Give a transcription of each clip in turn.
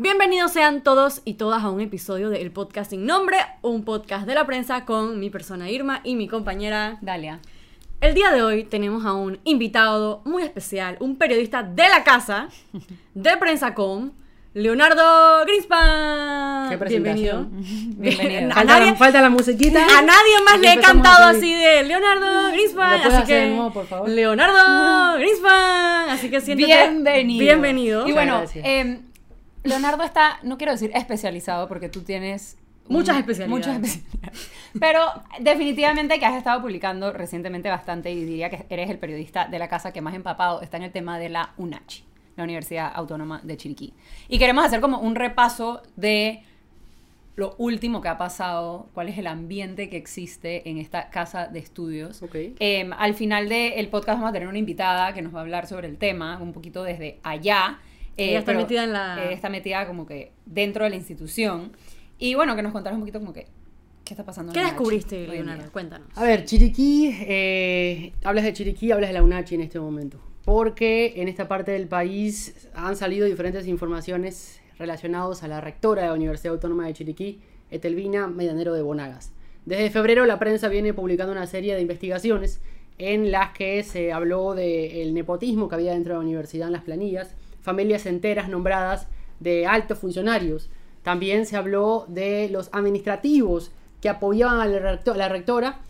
Bienvenidos sean todos y todas a un episodio del podcast sin nombre, un podcast de la prensa con mi persona Irma y mi compañera Dalia. El día de hoy tenemos a un invitado muy especial, un periodista de la casa, de Prensa Com, Leonardo Greenspan. Qué Bienvenido. Bienvenido. A Falta, nadie- la, falta la musiquita. A nadie más le he cantado así de Leonardo Greenspan. ¿Lo puedes Así que de nuevo, por favor? Leonardo Greenspan. Así que siéntete Bienvenido. Bienvenido. Y bueno, eh, Leonardo está, no quiero decir especializado porque tú tienes un- Muchas especialidades. Muchas especialidades. Pero definitivamente que has estado publicando recientemente bastante y diría que eres el periodista de la casa que más empapado está en el tema de la UNACHI, la Universidad Autónoma de Chiriquí. Y queremos hacer como un repaso de lo último que ha pasado, cuál es el ambiente que existe en esta casa de estudios. Ok. Eh, al final del podcast vamos a tener una invitada que nos va a hablar sobre el tema, un poquito desde allá. Eh, Ella está metida en la- eh, está metida como que dentro de la institución. Y bueno, que nos contaras un poquito como que, ¿qué está pasando? en ¿Qué UNACHI descubriste, en Leonardo? Cuéntanos. A ver, Chiriquí, eh, hablas de Chiriquí, hablas de la UNACHI en este momento. Porque en esta parte del país han salido diferentes informaciones relacionadas a la rectora de la Universidad Autónoma de Chiriquí, Etelvina Medianero de Bonagas. Desde febrero la prensa viene publicando una serie de investigaciones en las que se habló del nepotismo que había dentro de la universidad en las planillas, familias enteras nombradas de altos funcionarios. También se habló de los administrativos que apoyaban a la, rectora.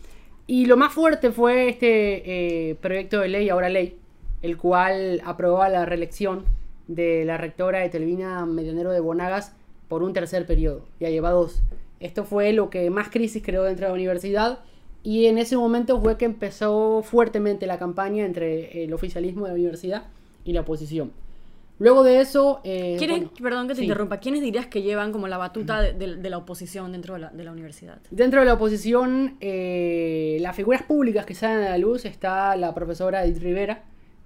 Y lo más fuerte fue este eh, proyecto de ley, ahora ley, el cual aprobaba la reelección de la rectora de Telvina Medianero de Bonagas por un tercer periodo. Ya lleva dos. Esto fue lo que más crisis creó dentro de la universidad. Y en ese momento fue que empezó fuertemente la campaña entre el oficialismo de la universidad y la oposición. Luego de eso... eh, ¿Quiénes, bueno, perdón que te sí. interrumpa, ¿quiénes dirías que llevan como la batuta de, de- de la oposición dentro de la, de la universidad? Dentro de la oposición, eh, las figuras públicas que salen a la luz está la profesora Edith Rivera,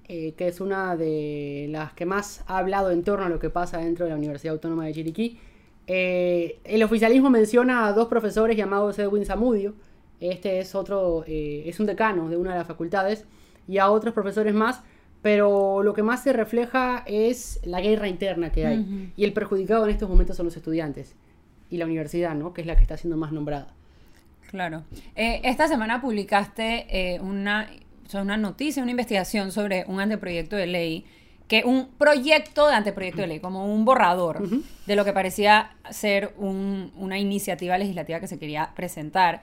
eh, que es una de las que más ha hablado en torno a lo que pasa dentro de la Universidad Autónoma de Chiriquí. El oficialismo menciona a dos profesores llamados Edwin Zamudio, este es otro, es un decano de una de las facultades, y a otros profesores más, pero lo que más se refleja es la guerra interna que hay, y el perjudicado en estos momentos son los estudiantes y la universidad, ¿no? que es la que está siendo más nombrada. Claro. Eh, esta semana publicaste eh, una, una noticia, una investigación sobre un anteproyecto de ley, que un proyecto de anteproyecto de ley, como un borrador de lo que parecía ser un- una iniciativa legislativa que se quería presentar.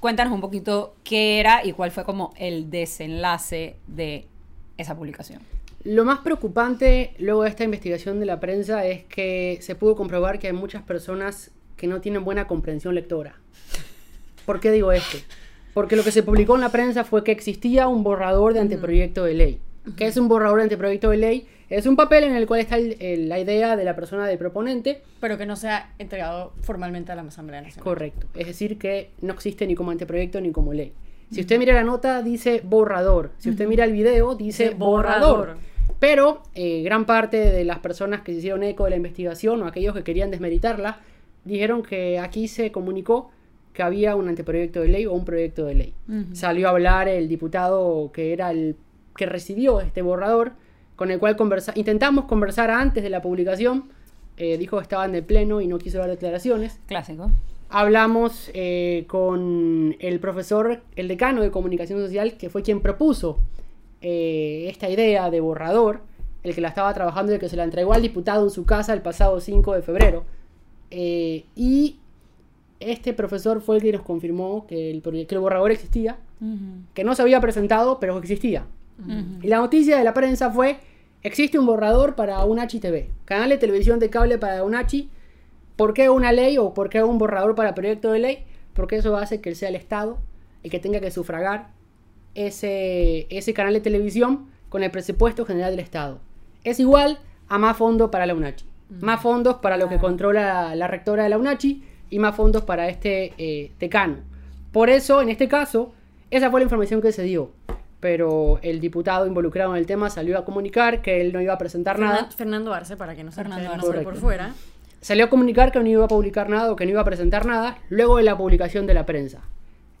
Cuéntanos un poquito qué era y cuál fue como el desenlace de esa publicación. Lo más preocupante luego de esta investigación de la prensa es que se pudo comprobar que hay muchas personas que no tienen buena comprensión lectora. ¿Por qué digo esto? Porque lo que se publicó en la prensa fue que existía un borrador de anteproyecto de ley. ¿Qué es un borrador de anteproyecto de ley? Es un papel en el cual está el- el- la idea de la persona del proponente. Pero que no se ha entregado formalmente a la Asamblea Nacional. Correcto. Es decir, que no existe ni como anteproyecto ni como ley. Si usted mira la nota, dice borrador. Si usted mira el video, dice borrador. borrador. Pero eh, gran parte de las personas que se hicieron eco de la investigación o aquellos que querían desmeritarla, dijeron que aquí se comunicó que había un anteproyecto de ley o un proyecto de ley. Salió a hablar el diputado que era el que recibió este borrador, con el cual conversa intentamos conversar antes de la publicación. eh, dijo que estaba en el pleno y no quiso dar declaraciones. Clásico. Hablamos eh, con el profesor, el decano de comunicación social, que fue quien propuso eh, esta idea de borrador, el que la estaba trabajando y el que se la entregó al diputado en su casa el pasado 5 de febrero. Eh, y este profesor fue el que nos confirmó que el, que el borrador existía, que no se había presentado, pero que existía. Y la noticia de la prensa fue, existe un borrador para UNACHI TV, canal de televisión de cable para UNACHI. ¿Por qué una ley o por qué un borrador para proyecto de ley? Porque eso hace que sea el Estado el que tenga que sufragar ese, ese canal de televisión con el presupuesto general del Estado. Es igual a más fondos para la UNACHI. Más fondos para lo que controla la rectora de la UNACHI y más fondos para este eh, decano. Por eso, en este caso, esa fue la información que se dio. Pero el diputado involucrado en el tema salió a comunicar que él no iba a presentar nada. Fernan- Fernando Arce, para que no se Fernando Arce. por fuera. Salió a comunicar que no iba a publicar nada o que no iba a presentar nada luego de la publicación de la prensa.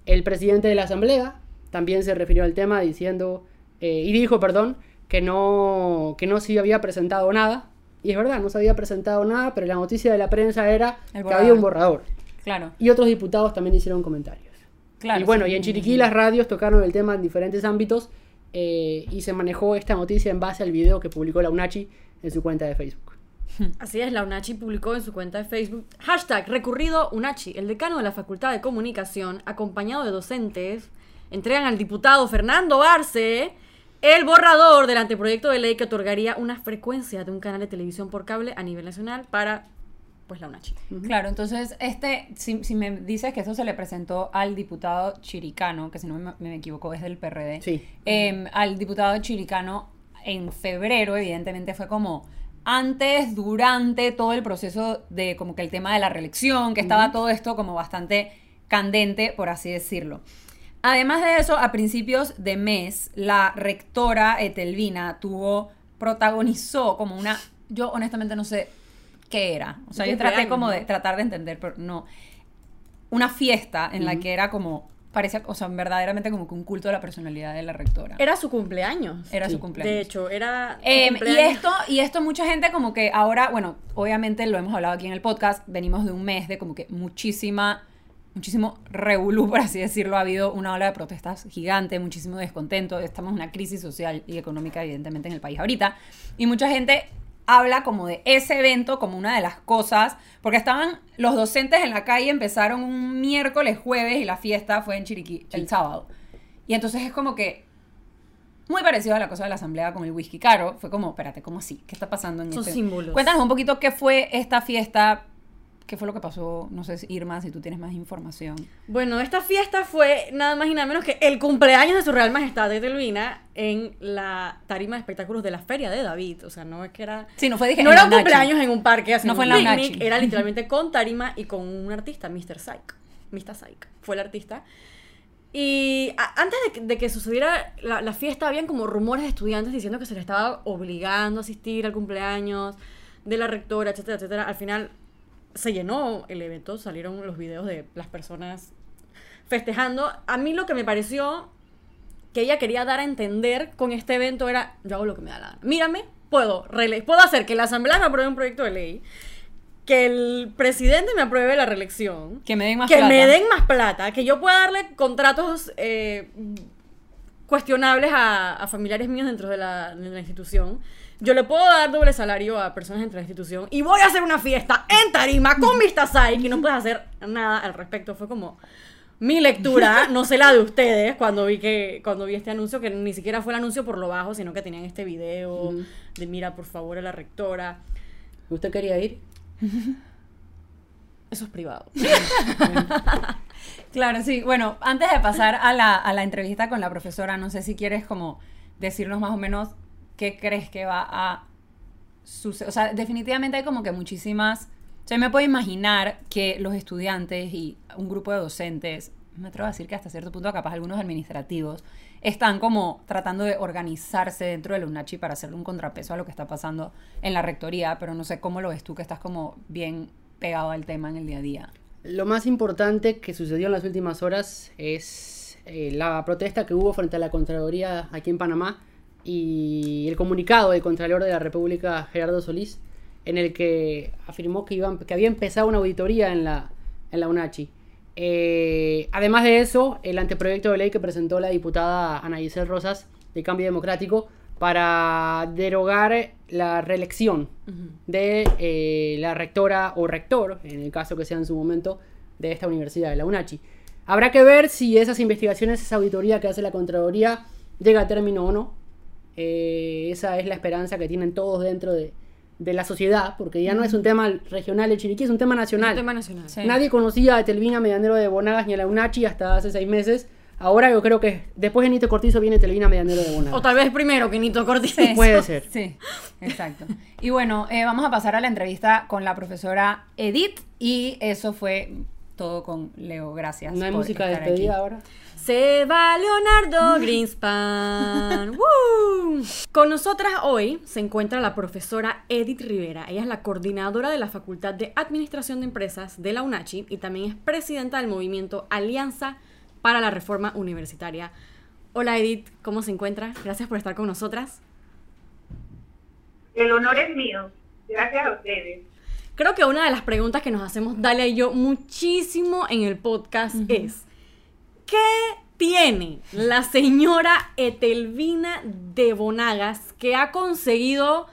El presidente de la Asamblea también se refirió al tema diciendo, eh, y dijo, perdón, que no, que no se había presentado nada Y es verdad, no se había presentado nada, pero la noticia de la prensa era que había un borrador. Claro, Y otros diputados también hicieron comentarios. claro. y bueno, sí. y en Chiriquí las radios tocaron el tema en diferentes ámbitos eh, y se manejó esta noticia en base al video que publicó la UNACHI en su cuenta de Facebook. Así es, la UNACHI publicó en su cuenta de Facebook hashtag recurrido UNACHI, el decano de la Facultad de Comunicación, acompañado de docentes, entregan al diputado Fernando Arce el borrador del anteproyecto de ley que otorgaría una frecuencia de un canal de televisión por cable a nivel nacional para pues la UNACHI. Claro, entonces, este, si, si me dices que eso se le presentó al diputado chiricano, que si no me, me equivoco es del PRD, Sí. eh, al diputado chiricano en febrero, evidentemente fue como antes, durante todo el proceso de como que el tema de la reelección, que estaba todo esto como bastante candente, por así decirlo. Además de eso, a principios de mes, la rectora Etelvina tuvo, protagonizó como una, yo honestamente no sé qué era. O sea, yo traté como de tratar de entender, pero no. Una fiesta en la que era como, parecía, o sea, verdaderamente como que un culto a la personalidad de la rectora. Era su cumpleaños. Era Sí. su cumpleaños. De hecho, era Eh, y cumpleaños. esto, y esto mucha gente como que ahora, bueno, obviamente lo hemos hablado aquí en el podcast, venimos de un mes de como que muchísima, muchísimo revolú, por así decirlo, ha habido una ola de protestas gigante, muchísimo descontento, estamos en una crisis social y económica evidentemente en el país ahorita, y mucha gente habla como de ese evento como una de las cosas, porque estaban los docentes en la calle, empezaron un miércoles, jueves, y la fiesta fue en Chiriquí el sábado. Y entonces es como que muy parecido a la cosa de la asamblea con el whisky caro. Fue como, espérate, ¿cómo así? ¿Qué está pasando en Son este? símbolos. Cuéntanos un poquito qué fue esta fiesta, qué fue lo que pasó, no sé, Irma, si tú tienes más información. Bueno, esta fiesta fue nada más y nada menos que el cumpleaños de su Real Majestad de Telvina en la tarima de espectáculos de la Feria de David. O sea, no es que era. Sí, no fue, dije, no era un cumpleaños en un parque haciendo No fue en la picnic, Nachi. era literalmente con tarima y con un artista, Mr. Psych. Mr. Psych fue el artista. Y a- antes de que, de que sucediera la, la fiesta, habían como rumores de estudiantes diciendo que se les estaba obligando a asistir al cumpleaños de la rectora, etcétera, etcétera. Al final se llenó el evento, salieron los videos de las personas festejando. A mí lo que me pareció que ella quería dar a entender con este evento era, yo hago lo que me da la gana. Mírame, puedo, puedo hacer que la asamblea me apruebe un proyecto de ley, que el presidente me apruebe la reelección, Que me den más que plata. me den más plata, que yo pueda darle contratos eh, cuestionables a, a familiares míos dentro de la, de la institución. Yo le puedo dar doble salario a personas dentro de la institución y voy a hacer una fiesta en Tarima con Vista Psych y no puedes hacer nada al respecto. Fue como mi lectura, no sé la de ustedes, cuando vi que cuando vi este anuncio, que ni siquiera fue el anuncio por lo bajo, sino que tenían este video de mira, por favor, a la rectora. ¿Usted quería ir? Eso es privado. Claro, sí. Bueno, antes de pasar a la, a la entrevista con la profesora, no sé si quieres como decirnos más o menos qué crees que va a suceder. O sea, definitivamente hay como que muchísimas... O sea, me puedo imaginar que los estudiantes y un grupo de docentes, me atrevo a decir que hasta cierto punto capaz algunos administrativos, están como tratando de organizarse dentro de la UNACHI para hacerle un contrapeso a lo que está pasando en la rectoría, pero no sé cómo lo ves tú, que estás como bien pegado al tema en el día a día. Lo más importante que sucedió en las últimas horas es eh, la protesta que hubo frente a la Contraloría aquí en Panamá y el comunicado del Contralor de la República, Gerardo Solís, en el que afirmó que, iban, que había empezado una auditoría en la, en la UNACHI. Eh, además de eso, el anteproyecto de ley que presentó la diputada Ana Giselle Rosas de Cambio Democrático para derogar la reelección de eh, la rectora o rector, en el caso que sea en su momento, de esta universidad, de la UNACHI. Habrá que ver si esas investigaciones, esa auditoría que hace la Contraloría llega a término o no. Eh, esa es la esperanza que tienen todos dentro de, de la sociedad, porque ya no es un tema regional de Chiriquí, es un tema nacional. Un tema nacional. Sí. Nadie conocía a Telvina Medianero de Bonagas ni a la UNACHI hasta hace seis meses. Ahora yo creo que después de Nito Cortizo viene Telvina Medianero de Bonagas. O tal vez primero que Nito Cortiz. Sí. Puede ser. Sí, exacto. Y bueno, eh, vamos a pasar a la entrevista con la profesora Edith y eso fue todo con Leo. Gracias. ¿No hay por música de despedida aquí. ahora? Se va Leonardo Greenspan. ¡Woo! Con nosotras hoy se encuentra la profesora Edith Rivera. Ella es la coordinadora de la Facultad de Administración de Empresas de la UNACHI y también es presidenta del movimiento Alianza para la Reforma Universitaria. Hola Edith, ¿cómo se encuentra? Gracias por estar con nosotras. El honor es mío. Gracias a ustedes. Creo que una de las preguntas que nos hacemos Dalia y yo muchísimo en el podcast es, ¿qué tiene la señora Etelvina de Bonagas que ha conseguido,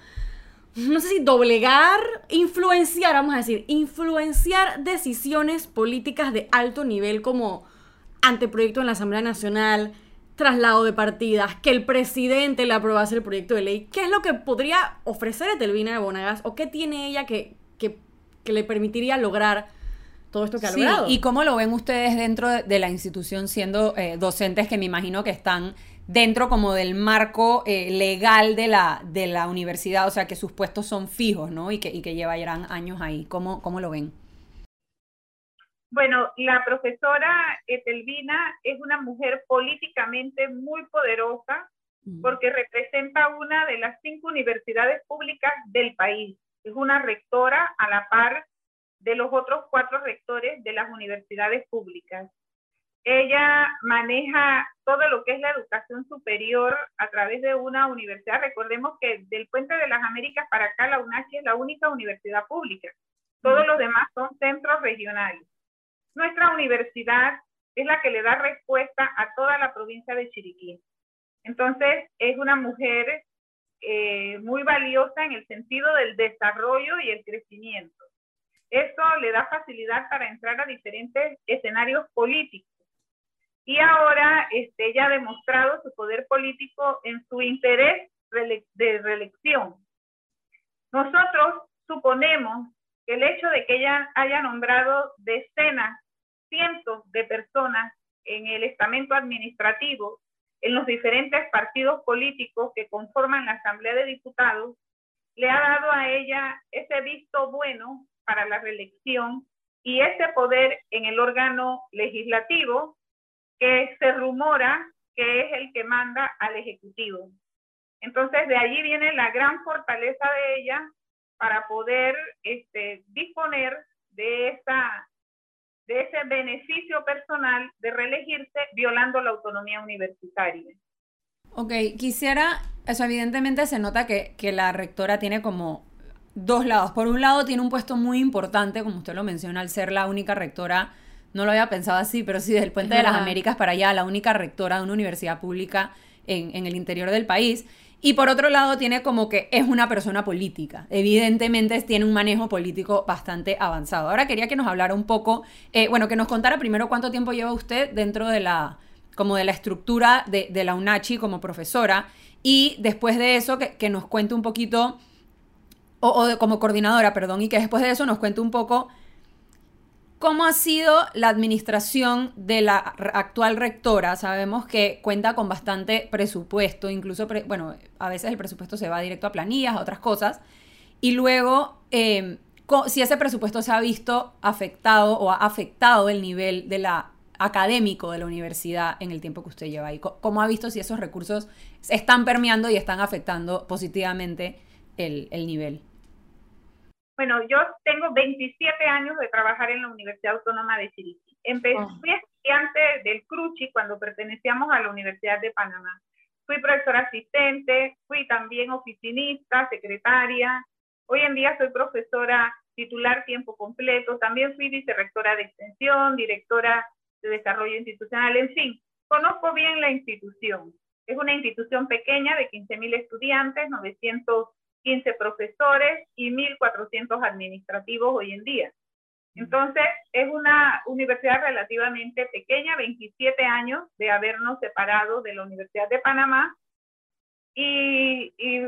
no sé si doblegar, influenciar, vamos a decir, influenciar decisiones políticas de alto nivel como anteproyecto en la Asamblea Nacional, traslado de partidas, que el presidente le aprobase el proyecto de ley. ¿Qué es lo que podría ofrecer Etelvina de Bonagas o qué tiene ella que, que, le permitiría lograr todo esto que ha Sí, logrado? ¿y cómo lo ven ustedes dentro de, de la institución siendo eh, docentes que me imagino que están dentro como del marco eh, legal de la, de la universidad, o sea, que sus puestos son fijos, ¿no? Y que, y que llevarán años ahí. ¿Cómo, cómo lo ven? Bueno, la profesora Etelvina es una mujer políticamente muy poderosa porque representa una de las cinco universidades públicas del país. Es una rectora a la par de los otros cuatro rectores de las universidades públicas. Ella maneja todo lo que es la educación superior a través de una universidad. Recordemos que del Puente de las Américas para acá, la UNACHI es la única universidad pública. Todos los demás son centros regionales. Nuestra universidad es la que le da respuesta a toda la provincia de Chiriquí. Entonces, es una mujer eh, muy valiosa en el sentido del desarrollo y el crecimiento. Eso le da facilidad para entrar a diferentes escenarios políticos. Y ahora este, ella ha demostrado su poder político en su interés de reelección. Nosotros suponemos que el hecho de que ella haya nombrado decenas, cientos de personas en el estamento administrativo, en los diferentes partidos políticos que conforman la Asamblea de Diputados, le ha dado a ella ese visto bueno para la reelección y ese poder en el órgano legislativo que se rumora que es el que manda al Ejecutivo. Entonces, de allí viene la gran fortaleza de ella para poder este, disponer de, esa, de ese beneficio personal de reelegirse violando la autonomía universitaria. Ok, quisiera, eso evidentemente se nota que, que la rectora tiene como dos lados. Por un lado, tiene un puesto muy importante, como usted lo menciona, al ser la única rectora, no lo había pensado así, pero sí, del Puente de las Américas para allá, la única rectora de una universidad pública en, en el interior del país. Y por otro lado, tiene como que es una persona política. Evidentemente tiene un manejo político bastante avanzado. Ahora quería que nos hablara un poco, eh, bueno, que nos contara primero cuánto tiempo lleva usted dentro de la, como de la estructura de, la UNACHI como profesora. Y después de eso, que, nos cuente un poquito, o, como coordinadora, perdón, y que después de eso nos cuente un poco ¿Cómo ha sido la administración de la actual rectora? Sabemos que cuenta con bastante presupuesto, incluso, bueno, a veces el presupuesto se va directo a planillas, a otras cosas, y luego, eh, si ese presupuesto se ha visto afectado o ha afectado el nivel de la académico de la universidad en el tiempo que usted lleva ahí. ¿Cómo ha visto si esos recursos están permeando y están afectando positivamente el, el nivel? Bueno, yo tengo 27 años de trabajar en la Universidad Autónoma de Chiriquí. Empecé, oh. Fui estudiante del CRUCHI cuando pertenecíamos a la Universidad de Panamá. Fui profesora asistente, fui también oficinista, secretaria. Hoy en día soy profesora titular tiempo completo. También fui vicerrectora de extensión, directora de desarrollo institucional. En fin, conozco bien la institución. Es una institución pequeña de 15.000 estudiantes, 900 15 profesores y 1.400 administrativos hoy en día. Entonces, es una universidad relativamente pequeña, 27 años de habernos separado de la Universidad de Panamá. Y, y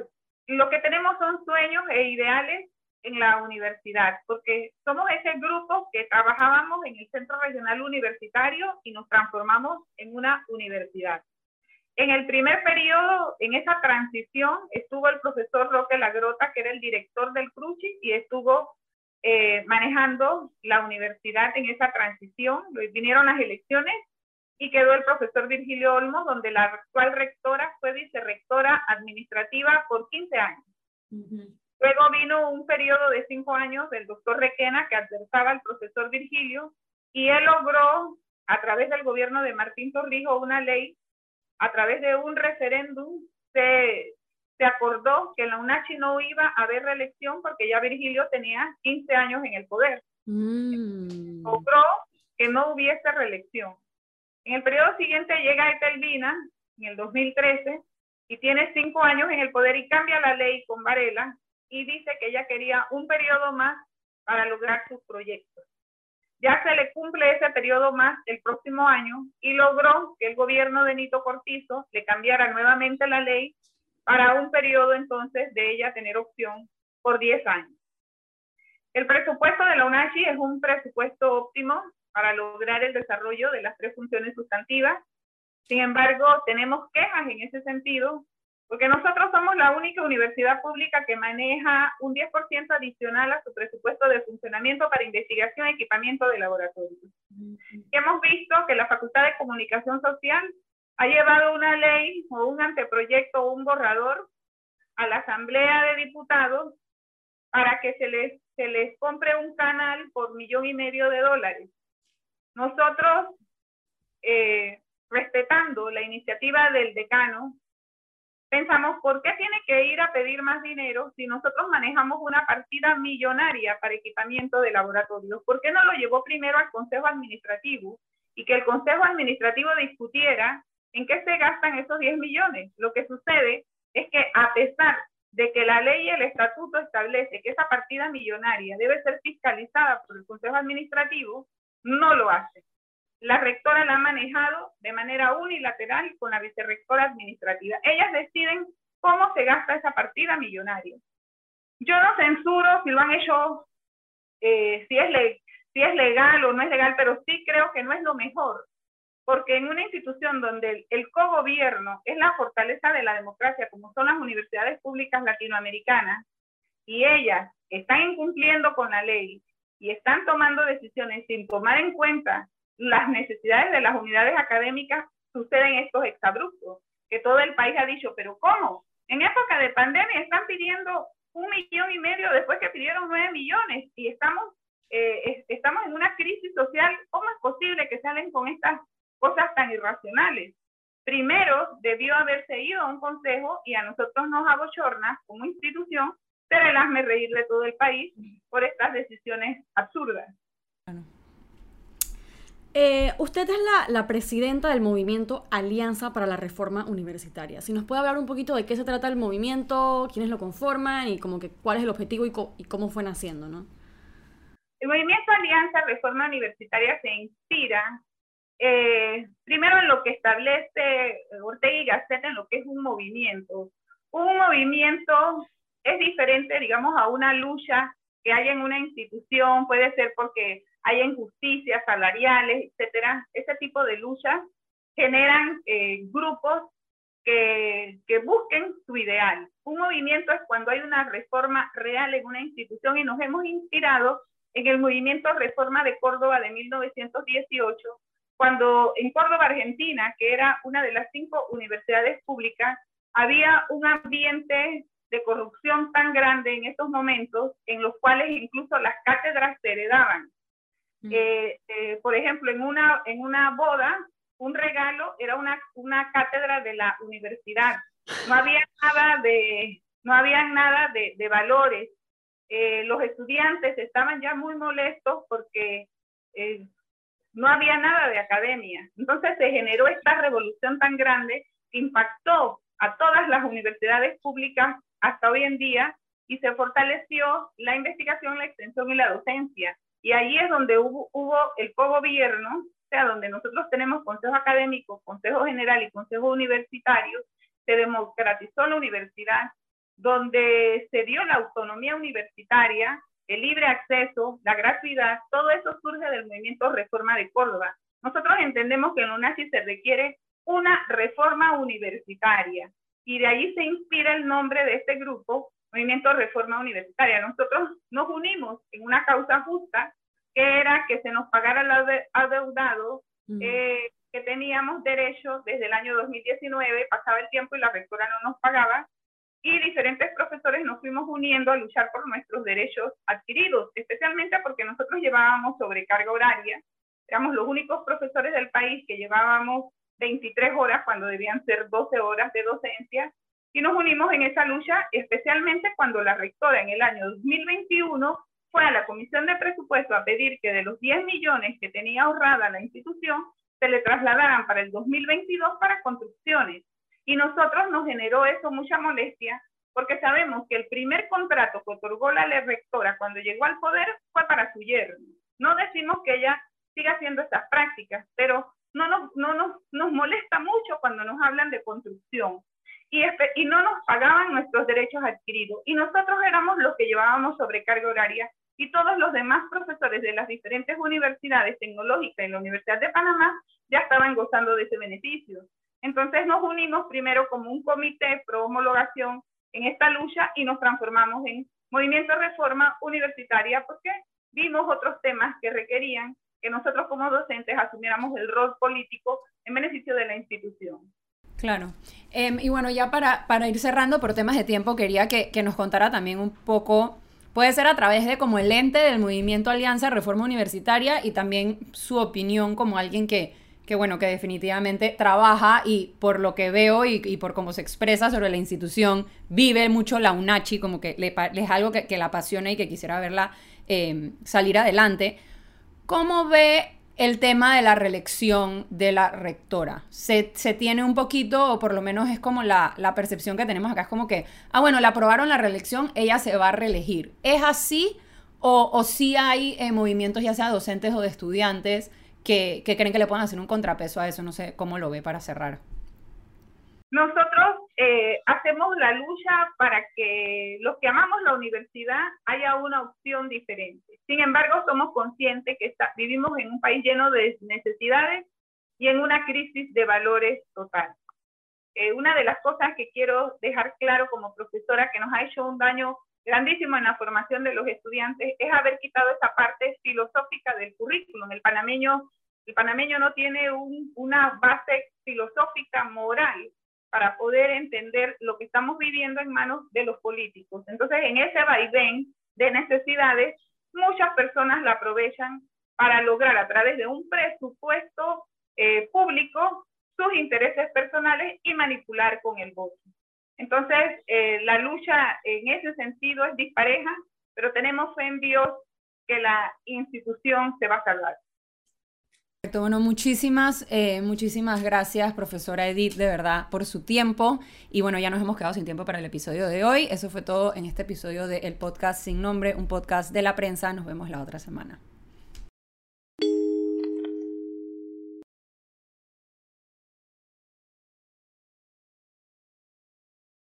lo que tenemos son sueños e ideales en la universidad, porque somos ese grupo que trabajábamos en el Centro Regional Universitario y nos transformamos en una universidad. En el primer periodo, en esa transición, estuvo el profesor Roque Lagrota, que era el director del CRUCHI, y estuvo eh, manejando la universidad en esa transición. Vinieron las elecciones y quedó el profesor Virgilio Olmos, donde la actual rectora fue vicerrectora administrativa por 15 años. Uh -huh. Luego vino un periodo de cinco años del doctor Requena, que adversaba al profesor Virgilio, y él logró, a través del gobierno de Martín Torrijos, una ley a través de un referéndum se, se acordó que en la UNACHI no iba a haber reelección porque ya Virgilio tenía 15 años en el poder. Mm. Logró que no hubiese reelección. En el periodo siguiente llega Etelvina, en el 2013, y tiene cinco años en el poder y cambia la ley con Varela y dice que ella quería un periodo más para lograr sus proyectos. Ya se le cumple ese periodo más el próximo año y logró que el gobierno de Nito Cortizo le cambiara nuevamente la ley para un periodo entonces de ella tener opción por 10 años. El presupuesto de la UNACHI es un presupuesto óptimo para lograr el desarrollo de las tres funciones sustantivas. Sin embargo, tenemos quejas en ese sentido, porque nosotros somos la única universidad pública que maneja un 10% adicional a su presupuesto de funcionamiento para investigación y equipamiento de laboratorios. hemos visto que la Facultad de Comunicación Social ha llevado una ley o un anteproyecto o un borrador a la Asamblea de Diputados para que se les, se les compre un canal por millón y medio de dólares. Nosotros, eh, respetando la iniciativa del decano, pensamos, ¿por qué tiene que ir a pedir más dinero si nosotros manejamos una partida millonaria para equipamiento de laboratorios? ¿Por qué no lo llevó primero al Consejo Administrativo y que el Consejo Administrativo discutiera ¿En qué se gastan esos 10 millones? Lo que sucede es que a pesar de que la ley y el estatuto establece que esa partida millonaria debe ser fiscalizada por el Consejo Administrativo, no lo hace. La rectora la ha manejado de manera unilateral con la vicerrectora administrativa. Ellas deciden cómo se gasta esa partida millonaria. Yo no censuro si lo han hecho, eh, si, es si es legal o no es legal, pero sí creo que no es lo mejor porque en una institución donde el, cogobierno es la fortaleza de la democracia, como son las universidades públicas latinoamericanas, y ellas están incumpliendo con la ley y están tomando decisiones sin tomar en cuenta las necesidades de las unidades académicas, suceden estos exabruptos, que todo el país ha dicho, pero ¿cómo? En época de pandemia están pidiendo un millón y medio después que pidieron nueve millones y estamos, eh, estamos en una crisis social. ¿Cómo es posible que salen con estas cosas tan irracionales. Primero, debió haberse ido a un consejo y a nosotros nos abochorna como institución ser el hazme reír de todo el país por estas decisiones absurdas. Eh, usted es la, presidenta del movimiento Alianza para la Reforma Universitaria. Si nos puede hablar un poquito de qué se trata el movimiento, quiénes lo conforman y como que cuál es el objetivo y, cómo fue naciendo, ¿no? El movimiento Alianza Reforma Universitaria se inspira eh, primero en lo que establece Ortega y Gasset en lo que es un movimiento. Un movimiento es diferente, digamos, a una lucha que hay en una institución, puede ser porque hay injusticias salariales, etcétera. Ese tipo de luchas generan eh, grupos que, que busquen su ideal. Un movimiento es cuando hay una reforma real en una institución y nos hemos inspirado en el movimiento Reforma de Córdoba de 1918, cuando en Córdoba, Argentina, que era una de las cinco universidades públicas, había un ambiente de corrupción tan grande en estos momentos, en los cuales incluso las cátedras se heredaban. Mm. Eh, eh, por ejemplo, en una, en una boda, un regalo era una, una cátedra de la universidad. No había nada de, no había nada de, de valores. Eh, los estudiantes estaban ya muy molestos porque no había nada de academia. Entonces se generó esta revolución tan grande que impactó a todas las universidades públicas hasta hoy en día y se fortaleció la investigación, la extensión y la docencia. Y ahí es donde hubo, hubo el co-gobierno, o sea, donde nosotros tenemos consejo académico, consejo general y consejo universitario, se democratizó la universidad, donde se dio la autonomía universitaria, el libre acceso, la gratuidad, todo eso surge del movimiento Reforma de Córdoba. Nosotros entendemos que en UNACI se requiere una reforma universitaria y de ahí se inspira el nombre de este grupo, Movimiento Reforma Universitaria. Nosotros nos unimos en una causa justa que era que se nos pagara el adeudado eh, que teníamos derecho desde el año 2019, pasaba el tiempo y la rectora no nos pagaba, y diferentes profesores nos fuimos uniendo a luchar por nuestros derechos adquiridos, especialmente porque nosotros llevábamos sobrecarga horaria, éramos los únicos profesores del país que llevábamos 23 horas cuando debían ser 12 horas de docencia, y nos unimos en esa lucha, especialmente cuando la rectora en el año 2021 fue a la Comisión de Presupuesto a pedir que de los 10 millones que tenía ahorrada la institución, se le trasladaran para el 2022 para construcciones. Y nosotros nos generó eso mucha molestia porque sabemos que el primer contrato que otorgó la rectora cuando llegó al poder fue para su yerno. No decimos que ella siga haciendo estas prácticas, pero no nos, no nos, nos molesta mucho cuando nos hablan de construcción. Y, y no nos pagaban nuestros derechos adquiridos. Y nosotros éramos los que llevábamos sobrecarga horaria y todos los demás profesores de las diferentes universidades tecnológicas en la Universidad de Panamá ya estaban gozando de ese beneficio. Entonces nos unimos primero como un comité pro homologación en esta lucha y nos transformamos en Movimiento Reforma Universitaria porque vimos otros temas que requerían que nosotros como docentes asumiéramos el rol político en beneficio de la institución. Claro. Em, y bueno, ya para, para ir cerrando por temas de tiempo, quería que, que nos contara también un poco Puede ser a través de como el ente del movimiento Alianza Reforma Universitaria y también su opinión como alguien que, que bueno, que definitivamente trabaja y por lo que veo y, por cómo se expresa sobre la institución, vive mucho la UNACHI, como que le, es algo que, que, la apasiona y que quisiera verla eh, salir adelante. ¿Cómo ve el tema de la reelección de la rectora. Se, tiene un poquito, o por lo menos es como la, percepción que tenemos acá, es como que, ah, bueno, la aprobaron la reelección, ella se va a reelegir. ¿Es así o, o sí hay eh, movimientos, ya sea docentes o de estudiantes, que, que creen que le puedan hacer un contrapeso a eso? No sé cómo lo ve para cerrar. Nosotros eh, hacemos la lucha para que los que amamos la universidad haya una opción diferente. Sin embargo, somos conscientes que vivimos en un país lleno de necesidades y en una crisis de valores total. Eh, una de las cosas que quiero dejar claro como profesora que nos ha hecho un daño grandísimo en la formación de los estudiantes es haber quitado esa parte filosófica del currículum. El panameño, el panameño no tiene una base filosófica moral para poder entender lo que estamos viviendo en manos de los políticos. Entonces, en ese vaivén de necesidades, muchas personas la aprovechan para lograr a través de un presupuesto eh, público sus intereses personales y manipular con el voto. Entonces, eh, la lucha en ese sentido es dispareja, pero tenemos fe que la institución se va a salvar. Bueno, muchísimas, eh, muchísimas gracias, profesora Edith, de verdad, por su tiempo. Y bueno, ya nos hemos quedado sin tiempo para el episodio de hoy. Eso fue todo en este episodio del podcast Sin Nombre, un podcast de la prensa. Nos vemos la otra semana.